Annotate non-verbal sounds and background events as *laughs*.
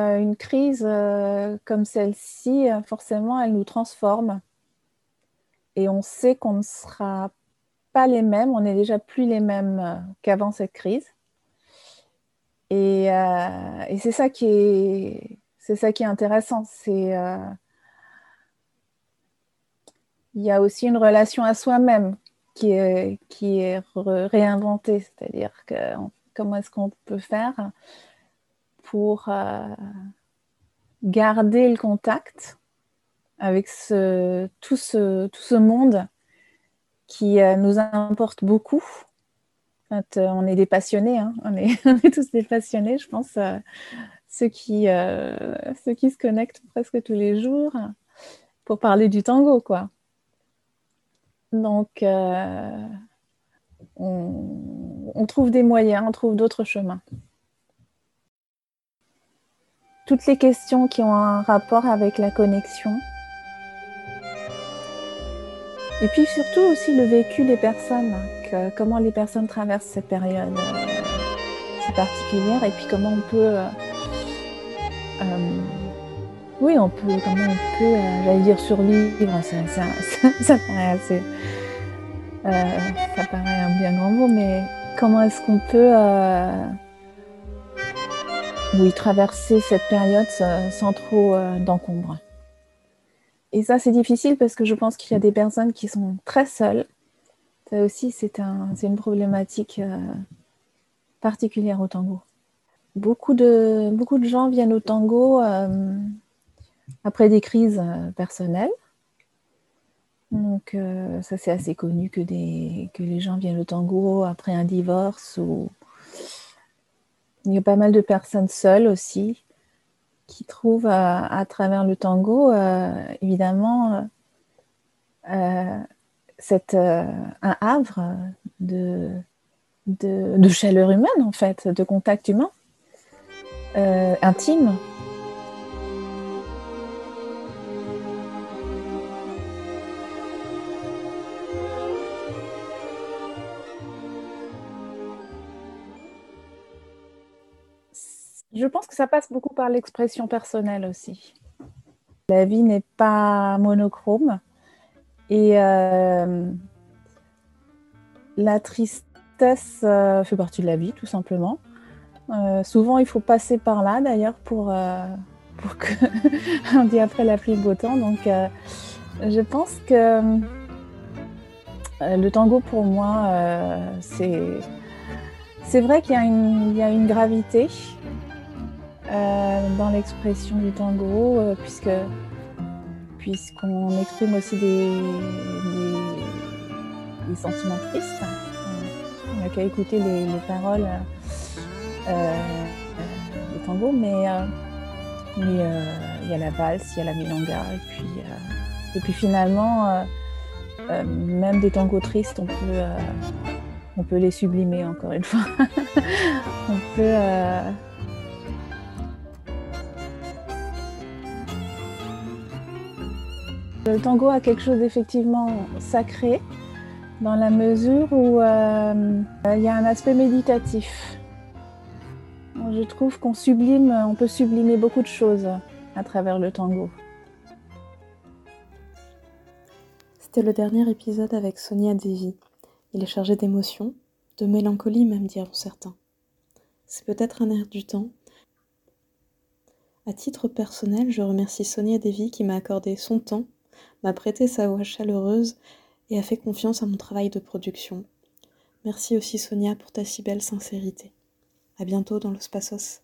Euh, une crise euh, comme celle-ci, forcément, elle nous transforme. Et on sait qu'on ne sera pas les mêmes, on n'est déjà plus les mêmes qu'avant cette crise. Et, c'est ça qui est, intéressant. Il y a aussi une relation à soi-même qui est, qui est réinventée, c'est-à-dire comment est-ce qu'on peut faire? Pour euh, garder le contact avec ce, tout, ce, tout ce monde qui euh, nous importe beaucoup. Euh, on est des passionnés, hein. on, est, *laughs* tous des passionnés, je pense, ceux, qui, ceux qui se connectent presque tous les jours pour parler du tango, quoi. Donc, on, trouve des moyens, on trouve d'autres chemins. Toutes les questions qui ont un rapport avec la connexion. Et puis surtout aussi le vécu des personnes, comment les personnes traversent cette période euh, si particulière et puis comment on peut... Euh, oui, on peut, comment on peut, euh, j'allais dire survivre, *laughs* ça, ça, paraît assez, euh, ça paraît un bien grand mot, mais comment est-ce qu'on peut, euh, oui, traverser cette période sans, trop d'encombre. Et ça, c'est difficile parce que je pense qu'il y a des personnes qui sont très seules. Ça aussi, c'est un, une problématique particulière au tango. Beaucoup de, beaucoup de gens viennent au tango après des crises euh, personnelles. Donc euh, ça c'est assez connu que, que les gens viennent au tango après un divorce ou il y a pas mal de personnes seules aussi qui trouvent à, travers le tango évidemment cette, un havre de, de, chaleur humaine en fait, de contact humain intime Je pense que ça passe beaucoup par l'expression personnelle aussi. La vie n'est pas monochrome et euh, la tristesse euh, fait partie de la vie tout simplement. Euh, souvent il faut passer par là d'ailleurs pour, pour que *laughs* après la pluie le beau temps. Donc je pense que le tango pour moi c'est vrai qu'il y, a une gravité dans l'expression du tango, euh, puisque puisqu'on exprime aussi des, des, sentiments tristes. Euh, on n'a qu'à écouter les, paroles du tango, mais il y a la valse, il y a la milonga, et puis, et puis finalement, même des tangos tristes, on peut, on peut les sublimer encore une fois. *laughs* on peut Le tango a quelque chose d'effectivement sacré dans la mesure où euh, il y a un aspect méditatif. Je trouve qu'on sublime, on peut sublimer beaucoup de choses à travers le tango. C'était le dernier épisode avec Sonia Devi. Il est chargé d'émotions, de mélancolie même diront certains. C'est peut-être un air du temps. À titre personnel, je remercie Sonia Devi qui m'a accordé son temps m'a prêté sa voix chaleureuse et a fait confiance à mon travail de production. Merci aussi Sonia pour ta si belle sincérité. À bientôt dans Los Passos.